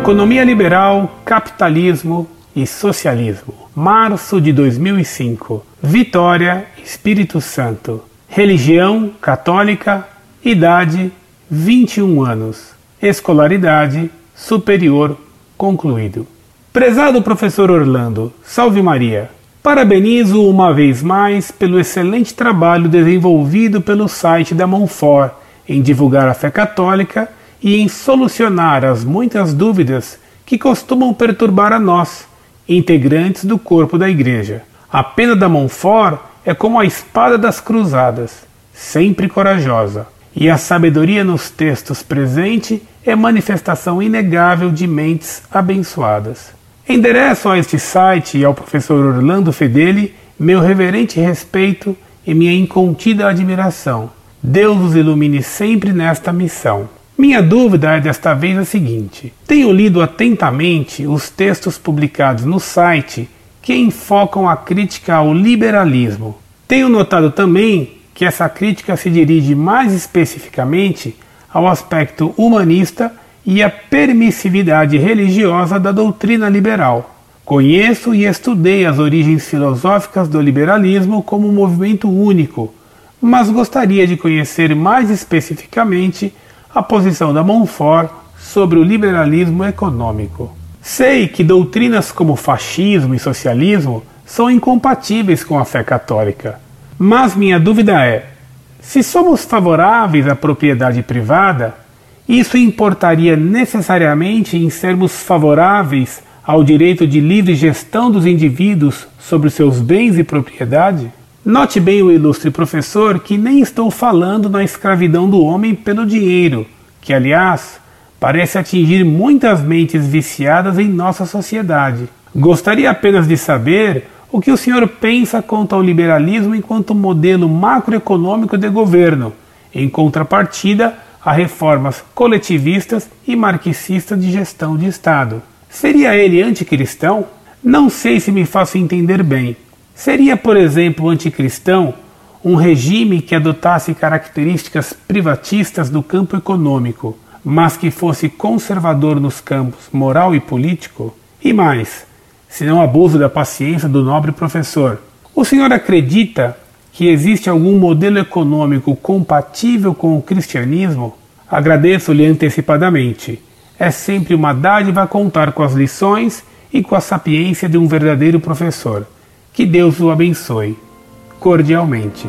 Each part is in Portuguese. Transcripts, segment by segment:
Economia Liberal, Capitalismo e Socialismo. Março de 2005. Vitória, Espírito Santo. Religião católica. Idade 21 anos. Escolaridade superior concluído. Prezado professor Orlando, salve Maria. Parabenizo uma vez mais pelo excelente trabalho desenvolvido pelo site da Monfort em divulgar a fé católica e em solucionar as muitas dúvidas que costumam perturbar a nós, integrantes do corpo da Igreja. A pena da Monfort é como a espada das cruzadas, sempre corajosa, e a sabedoria nos textos presente é manifestação inegável de mentes abençoadas. Endereço a este site e ao professor Orlando Fedeli meu reverente respeito e minha incontida admiração. Deus os ilumine sempre nesta missão. Minha dúvida é desta vez a seguinte: tenho lido atentamente os textos publicados no site que enfocam a crítica ao liberalismo. Tenho notado também que essa crítica se dirige mais especificamente ao aspecto humanista e à permissividade religiosa da doutrina liberal. Conheço e estudei as origens filosóficas do liberalismo como um movimento único, mas gostaria de conhecer mais especificamente a posição da Montfort sobre o liberalismo econômico. Sei que doutrinas como fascismo e socialismo são incompatíveis com a fé católica, mas minha dúvida é: se somos favoráveis à propriedade privada, isso importaria necessariamente em sermos favoráveis ao direito de livre gestão dos indivíduos sobre seus bens e propriedade? Note bem o ilustre professor que nem estou falando na escravidão do homem pelo dinheiro, que, aliás, parece atingir muitas mentes viciadas em nossa sociedade. Gostaria apenas de saber o que o senhor pensa quanto ao liberalismo enquanto modelo macroeconômico de governo, em contrapartida a reformas coletivistas e marxistas de gestão de Estado. Seria ele anticristão? Não sei se me faço entender bem. Seria, por exemplo, anticristão um regime que adotasse características privatistas no campo econômico, mas que fosse conservador nos campos moral e político? E mais, se não abuso da paciência do nobre professor, o senhor acredita que existe algum modelo econômico compatível com o cristianismo? Agradeço-lhe antecipadamente. É sempre uma dádiva contar com as lições e com a sapiência de um verdadeiro professor. Que Deus o abençoe. Cordialmente.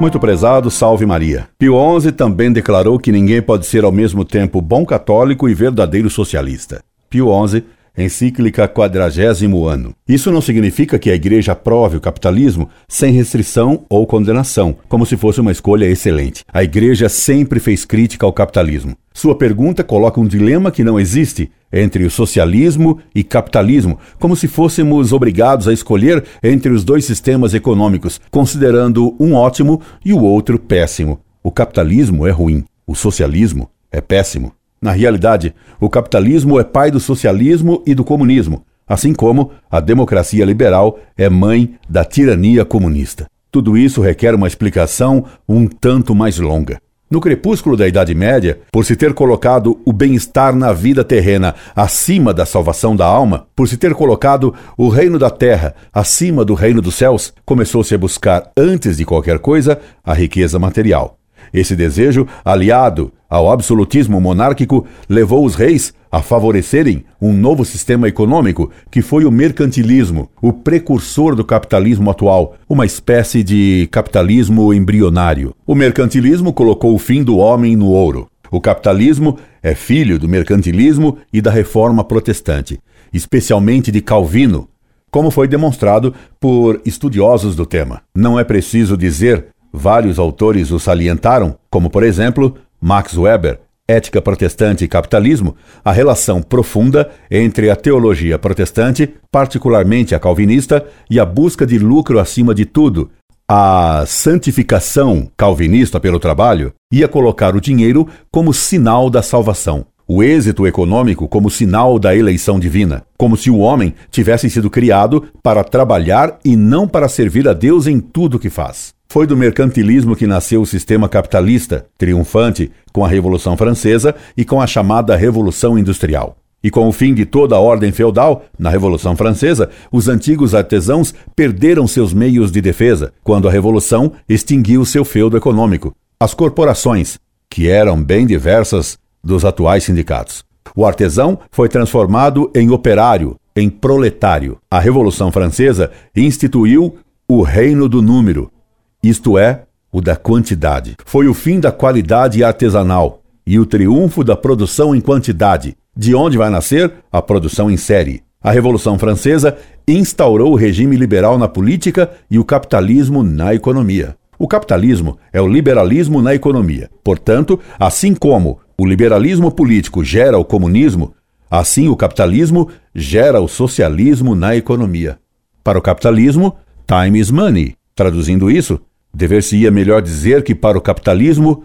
Muito prezado, salve Maria. Pio XI também declarou que ninguém pode ser ao mesmo tempo bom católico e verdadeiro socialista. Pio XI encíclica quadragésimo ano. Isso não significa que a Igreja aprove o capitalismo sem restrição ou condenação, como se fosse uma escolha excelente. A Igreja sempre fez crítica ao capitalismo. Sua pergunta coloca um dilema que não existe entre o socialismo e capitalismo, como se fôssemos obrigados a escolher entre os dois sistemas econômicos, considerando um ótimo e o outro péssimo. O capitalismo é ruim, o socialismo é péssimo. Na realidade, o capitalismo é pai do socialismo e do comunismo, assim como a democracia liberal é mãe da tirania comunista. Tudo isso requer uma explicação um tanto mais longa. No crepúsculo da Idade Média, por se ter colocado o bem-estar na vida terrena acima da salvação da alma, por se ter colocado o reino da terra acima do reino dos céus, começou-se a buscar, antes de qualquer coisa, a riqueza material. Esse desejo, aliado ao absolutismo monárquico, levou os reis a favorecerem um novo sistema econômico que foi o mercantilismo, o precursor do capitalismo atual, uma espécie de capitalismo embrionário. O mercantilismo colocou o fim do homem no ouro. O capitalismo é filho do mercantilismo e da reforma protestante, especialmente de Calvino, como foi demonstrado por estudiosos do tema. Não é preciso dizer Vários autores o salientaram, como por exemplo Max Weber, Ética Protestante e Capitalismo, a relação profunda entre a teologia protestante, particularmente a calvinista, e a busca de lucro acima de tudo. A santificação calvinista pelo trabalho ia colocar o dinheiro como sinal da salvação, o êxito econômico como sinal da eleição divina, como se o homem tivesse sido criado para trabalhar e não para servir a Deus em tudo que faz. Foi do mercantilismo que nasceu o sistema capitalista, triunfante com a Revolução Francesa e com a chamada Revolução Industrial. E com o fim de toda a ordem feudal, na Revolução Francesa, os antigos artesãos perderam seus meios de defesa, quando a Revolução extinguiu seu feudo econômico. As corporações, que eram bem diversas dos atuais sindicatos. O artesão foi transformado em operário, em proletário. A Revolução Francesa instituiu o reino do número, isto é, o da quantidade. Foi o fim da qualidade artesanal e o triunfo da produção em quantidade, de onde vai nascer a produção em série. A Revolução Francesa instaurou o regime liberal na política e o capitalismo na economia. O capitalismo é o liberalismo na economia. Portanto, assim como o liberalismo político gera o comunismo, assim o capitalismo gera o socialismo na economia. Para o capitalismo, time is money. Traduzindo isso, dever-se-ia melhor dizer que para o capitalismo,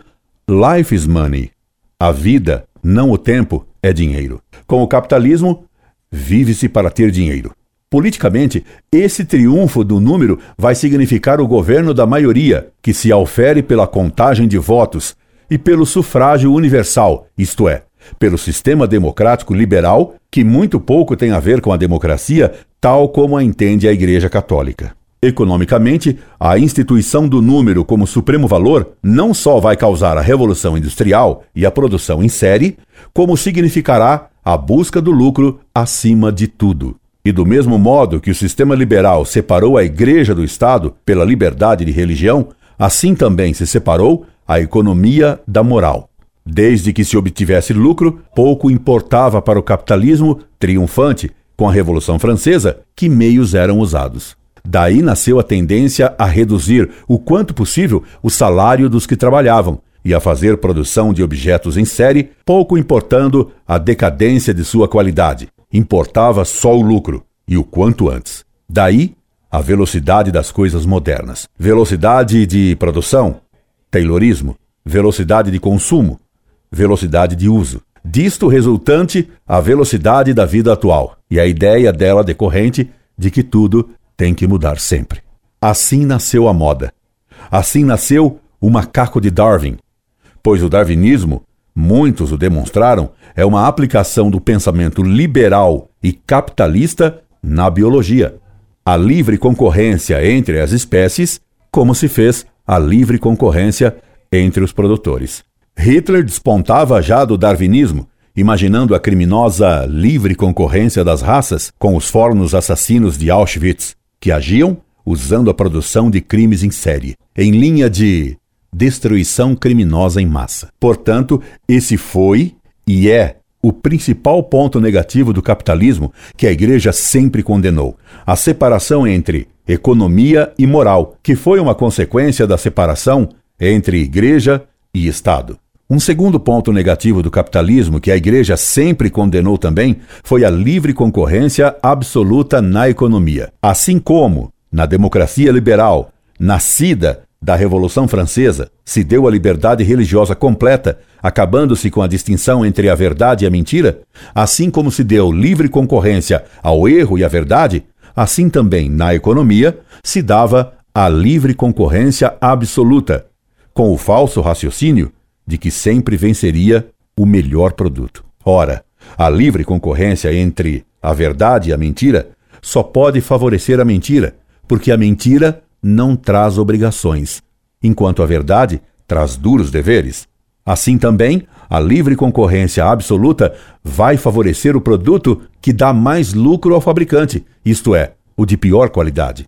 life is money. A vida, não o tempo, é dinheiro. Com o capitalismo, vive-se para ter dinheiro. Politicamente, esse triunfo do número vai significar o governo da maioria, que se aufere pela contagem de votos e pelo sufrágio universal, isto é, pelo sistema democrático liberal, que muito pouco tem a ver com a democracia, tal como a entende a Igreja Católica. Economicamente, a instituição do número como supremo valor não só vai causar a revolução industrial e a produção em série, como significará a busca do lucro acima de tudo. E do mesmo modo que o sistema liberal separou a Igreja do Estado pela liberdade de religião, assim também se separou a economia da moral. Desde que se obtivesse lucro, pouco importava para o capitalismo triunfante com a Revolução Francesa que meios eram usados. Daí nasceu a tendência a reduzir o quanto possível o salário dos que trabalhavam e a fazer produção de objetos em série, pouco importando a decadência de sua qualidade. Importava só o lucro, e o quanto antes. Daí a velocidade das coisas modernas. Velocidade de produção, Taylorismo, velocidade de consumo, velocidade de uso. Disto resultante a velocidade da vida atual e a ideia dela decorrente de que tudo tem que mudar sempre. Assim nasceu a moda. Assim nasceu o macaco de Darwin, pois o darwinismo, muitos o demonstraram, é uma aplicação do pensamento liberal e capitalista na biologia. A livre concorrência entre as espécies, como se fez a livre concorrência entre os produtores. Hitler despontava já do darwinismo, imaginando a criminosa livre concorrência das raças com os fornos assassinos de Auschwitz que agiam usando a produção de crimes em série, em linha de destruição criminosa em massa. Portanto, esse foi e é o principal ponto negativo do capitalismo que a Igreja sempre condenou: a separação entre economia e moral, que foi uma consequência da separação entre Igreja e Estado. Um segundo ponto negativo do capitalismo que a Igreja sempre condenou também foi a livre concorrência absoluta na economia. Assim como, na democracia liberal, nascida da Revolução Francesa, se deu a liberdade religiosa completa, acabando-se com a distinção entre a verdade e a mentira, assim como se deu livre concorrência ao erro e à verdade, assim também na economia se dava a livre concorrência absoluta, com o falso raciocínio de que sempre venceria o melhor produto. Ora, a livre concorrência entre a verdade e a mentira só pode favorecer a mentira, porque a mentira não traz obrigações, enquanto a verdade traz duros deveres. Assim também, a livre concorrência absoluta vai favorecer o produto que dá mais lucro ao fabricante, isto é, o de pior qualidade.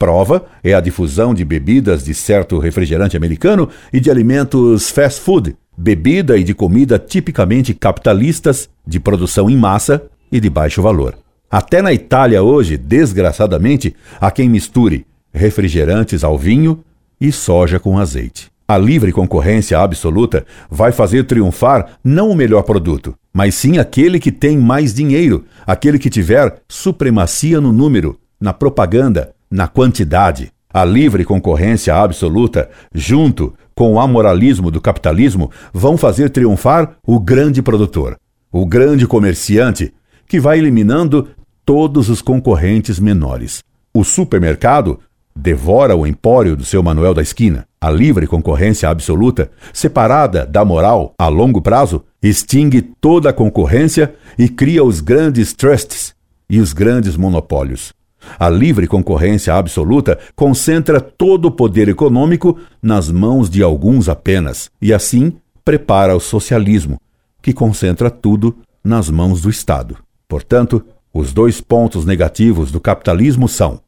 Prova é a difusão de bebidas de certo refrigerante americano e de alimentos fast food, bebida e de comida tipicamente capitalistas, de produção em massa e de baixo valor. Até na Itália hoje, desgraçadamente, há quem misture refrigerantes ao vinho e soja com azeite. A livre concorrência absoluta vai fazer triunfar não o melhor produto, mas sim aquele que tem mais dinheiro, aquele que tiver supremacia no número, na propaganda, na quantidade. A livre concorrência absoluta, junto com o amoralismo do capitalismo, vão fazer triunfar o grande produtor, o grande comerciante, que vai eliminando todos os concorrentes menores. O supermercado devora o empório do seu Manuel da esquina. A livre concorrência absoluta, separada da moral a longo prazo, extingue toda a concorrência e cria os grandes trusts e os grandes monopólios. A livre concorrência absoluta concentra todo o poder econômico nas mãos de alguns apenas e, assim, prepara o socialismo, que concentra tudo nas mãos do Estado. Portanto, os dois pontos negativos do capitalismo são: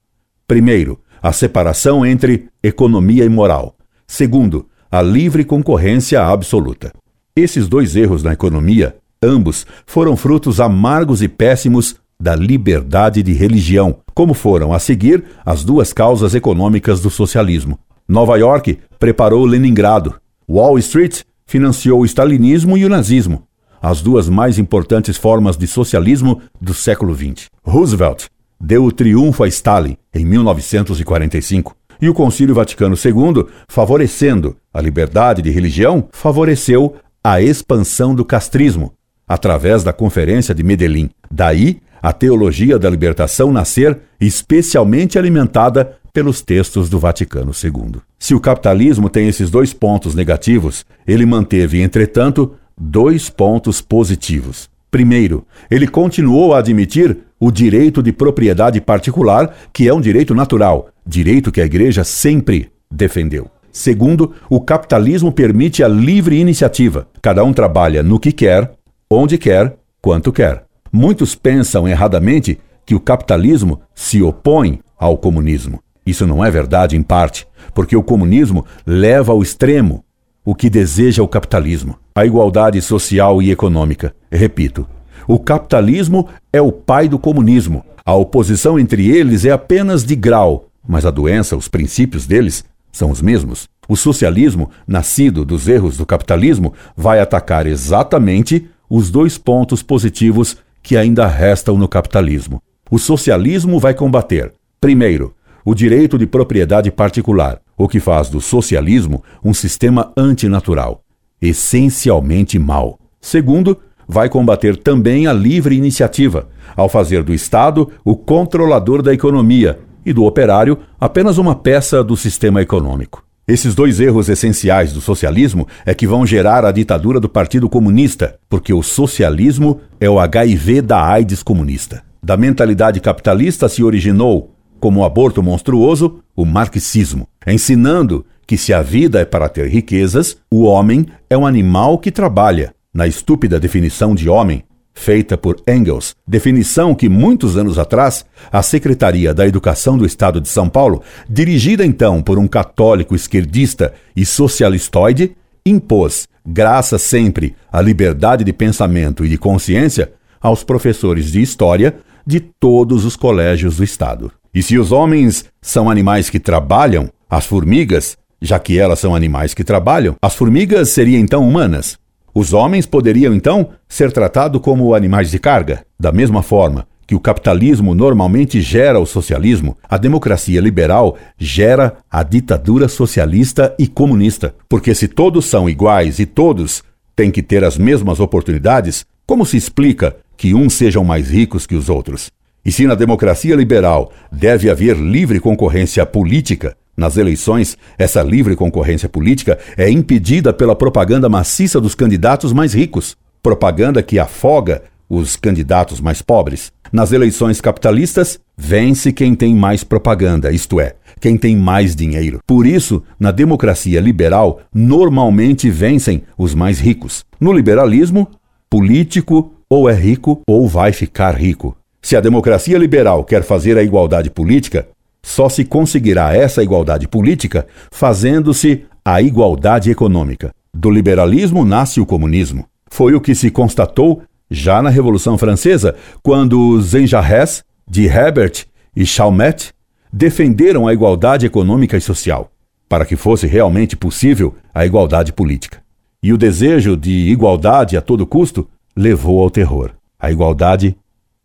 primeiro, a separação entre economia e moral. Segundo, a livre concorrência absoluta. Esses dois erros na economia, ambos, foram frutos amargos e péssimos da liberdade de religião, como foram a seguir as duas causas econômicas do socialismo. Nova York preparou Leningrado. Wall Street financiou o stalinismo e o nazismo, as duas mais importantes formas de socialismo do século XX. Roosevelt deu o triunfo a Stalin em 1945. E o Concílio Vaticano II, favorecendo a liberdade de religião, favoreceu a expansão do castrismo, através da Conferência de Medellín. Daí, a teologia da libertação nascer especialmente alimentada pelos textos do Vaticano II. Se o capitalismo tem esses dois pontos negativos, ele manteve, entretanto, dois pontos positivos. Primeiro, ele continuou a admitir o direito de propriedade particular, que é um direito natural, direito que a Igreja sempre defendeu. Segundo, o capitalismo permite a livre iniciativa. Cada um trabalha no que quer, onde quer, quanto quer. Muitos pensam erradamente que o capitalismo se opõe ao comunismo. Isso não é verdade em parte, porque o comunismo leva ao extremo o que deseja o capitalismo, a igualdade social e econômica. Repito, o capitalismo é o pai do comunismo. A oposição entre eles é apenas de grau, mas a doença, os princípios deles, são os mesmos. O socialismo, nascido dos erros do capitalismo, vai atacar exatamente os dois pontos positivos que ainda restam no capitalismo. O socialismo vai combater, primeiro, o direito de propriedade particular, o que faz do socialismo um sistema antinatural, essencialmente mau. Segundo, vai combater também a livre iniciativa, ao fazer do Estado o controlador da economia e do operário apenas uma peça do sistema econômico. Esses dois erros essenciais do socialismo é que vão gerar a ditadura do Partido Comunista, porque o socialismo é o HIV da AIDS comunista. Da mentalidade capitalista se originou como o aborto monstruoso, o marxismo, ensinando que se a vida é para ter riquezas, o homem é um animal que trabalha. Na estúpida definição de homem, feita por Engels, definição que muitos anos atrás a Secretaria da Educação do Estado de São Paulo, dirigida então por um católico esquerdista e socialistoide, impôs, graças sempre à liberdade de pensamento e de consciência, aos professores de história de todos os colégios do Estado. E se os homens são animais que trabalham, as formigas, já que elas são animais que trabalham, as formigas seriam então humanas. Os homens poderiam então ser tratados como animais de carga. Da mesma forma que o capitalismo normalmente gera o socialismo, a democracia liberal gera a ditadura socialista e comunista. Porque se todos são iguais e todos têm que ter as mesmas oportunidades, como se explica que uns sejam mais ricos que os outros? E se na democracia liberal deve haver livre concorrência política, nas eleições, essa livre concorrência política é impedida pela propaganda maciça dos candidatos mais ricos, propaganda que afoga os candidatos mais pobres. Nas eleições capitalistas, vence quem tem mais propaganda, isto é, quem tem mais dinheiro. Por isso, na democracia liberal, normalmente vencem os mais ricos. No liberalismo, político ou é rico ou vai ficar rico. Se a democracia liberal quer fazer a igualdade política, só se conseguirá essa igualdade política fazendo-se a igualdade econômica. Do liberalismo nasce o comunismo. Foi o que se constatou já na Revolução Francesa, quando os Enjarres, de Herbert e Chalmette defenderam a igualdade econômica e social, para que fosse realmente possível a igualdade política. E o desejo de igualdade a todo custo levou ao terror. A igualdade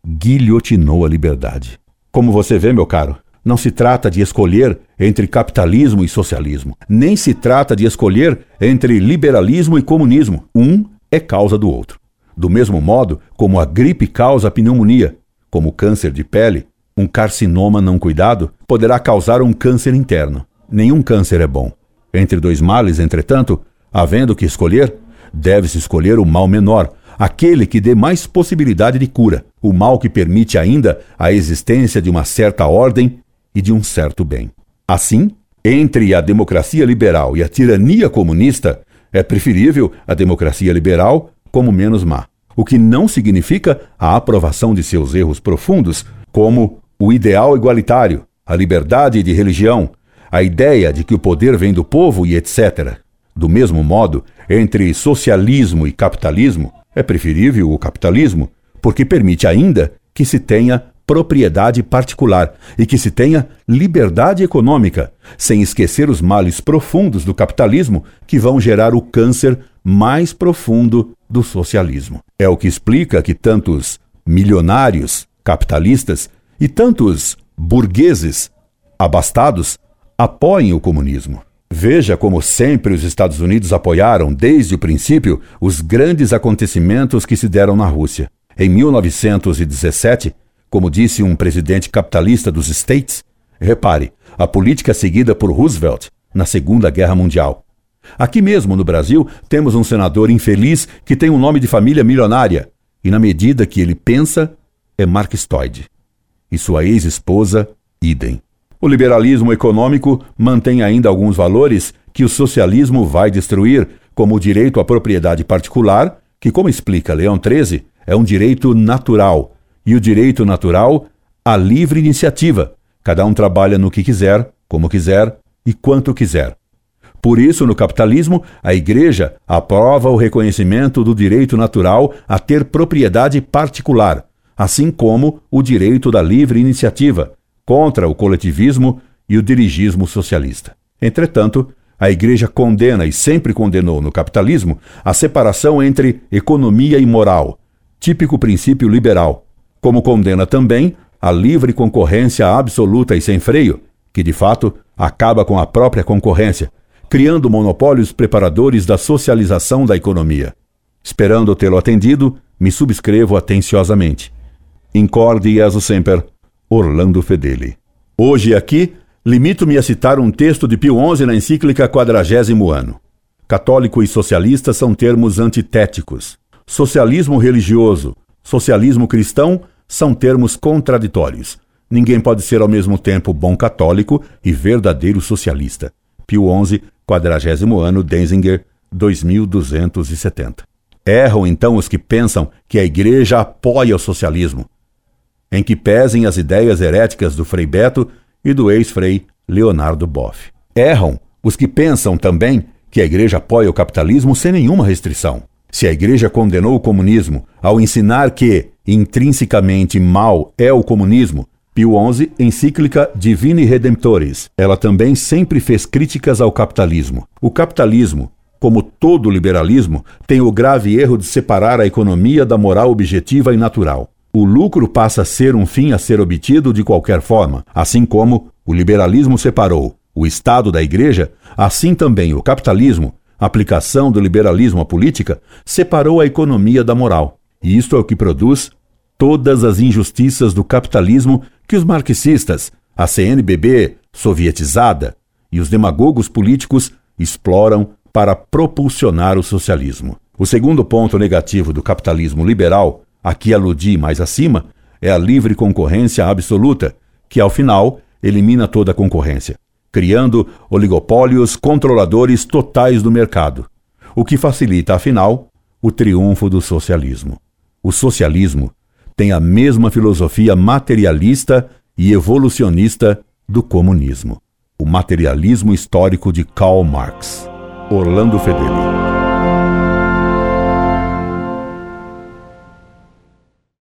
guilhotinou a liberdade. Como você vê, meu caro, não se trata de escolher entre capitalismo e socialismo, nem se trata de escolher entre liberalismo e comunismo. Um é causa do outro. Do mesmo modo como a gripe causa a pneumonia, como o câncer de pele Um carcinoma não cuidado poderá causar um câncer interno. Nenhum câncer é bom. Entre dois males, entretanto, havendo que escolher, deve-se escolher o mal menor, aquele que dê mais possibilidade de cura, o mal que permite ainda a existência de uma certa ordem e de um certo bem. Assim, entre a democracia liberal e a tirania comunista, é preferível a democracia liberal como menos má, o que não significa a aprovação de seus erros profundos, como o ideal igualitário, a liberdade de religião, a ideia de que o poder vem do povo e etc. Do mesmo modo, entre socialismo e capitalismo, é preferível o capitalismo, porque permite ainda que se tenha propriedade particular e que se tenha liberdade econômica, sem esquecer os males profundos do capitalismo que vão gerar o câncer mais profundo do socialismo. É o que explica que tantos milionários capitalistas e tantos burgueses abastados apoiem o comunismo. Veja como sempre os Estados Unidos apoiaram, desde o princípio, os grandes acontecimentos que se deram na Rússia. Em 1917, como disse um presidente capitalista dos States, repare, a política seguida por Roosevelt na Segunda Guerra Mundial. Aqui mesmo no Brasil, temos um senador infeliz que tem um nome de família milionária, e na medida que ele pensa, é marxistoide. E sua ex-esposa, idem. O liberalismo econômico mantém ainda alguns valores que o socialismo vai destruir, como o direito à propriedade particular, que, como explica Leão XIII, é um direito natural e o direito natural à livre iniciativa. Cada um trabalha no que quiser, como quiser e quanto quiser. Por isso, no capitalismo, a Igreja aprova o reconhecimento do direito natural a ter propriedade particular, assim como o direito da livre iniciativa, contra o coletivismo e o dirigismo socialista. Entretanto, a Igreja condena e sempre condenou no capitalismo a separação entre economia e moral, típico princípio liberal, como condena também a livre concorrência absoluta e sem freio, que de fato acaba com a própria concorrência, criando monopólios preparadores da socialização da economia. Esperando tê-lo atendido, me subscrevo atenciosamente. Incorde Jesus Semper, Orlando Fedeli. Hoje aqui, limito-me a citar um texto de Pio XI na encíclica Quadragésimo Ano. Católico e socialista são termos antitéticos. Socialismo religioso, socialismo cristão são termos contraditórios. Ninguém pode ser ao mesmo tempo bom católico e verdadeiro socialista. Pio XI, quadragésimo ano, Denzinger, 2270. Erram então os que pensam que a Igreja apoia o socialismo, em que pesem as ideias heréticas do Frei Beto e do ex-frei Leonardo Boff. Erram os que pensam também que a Igreja apoia o capitalismo sem nenhuma restrição. Se a Igreja condenou o comunismo ao ensinar que, intrinsecamente mal é o comunismo, Pio XI, encíclica Divini Redemptoris, ela também sempre fez críticas ao capitalismo. O capitalismo, como todo liberalismo, tem o grave erro de separar a economia da moral objetiva e natural. O lucro passa a ser um fim a ser obtido de qualquer forma, assim como o liberalismo separou o Estado da Igreja, assim também o capitalismo aplicação do liberalismo à política separou a economia da moral. E isto é o que produz todas as injustiças do capitalismo que os marxistas, a CNBB sovietizada e os demagogos políticos exploram para propulsionar o socialismo. O segundo ponto negativo do capitalismo liberal, a que aludi mais acima, é a livre concorrência absoluta, que ao final elimina toda a concorrência criando oligopólios controladores totais do mercado, o que facilita, afinal, o triunfo do socialismo. O socialismo tem a mesma filosofia materialista e evolucionista do comunismo. O materialismo histórico de Karl Marx. Orlando Fedeli.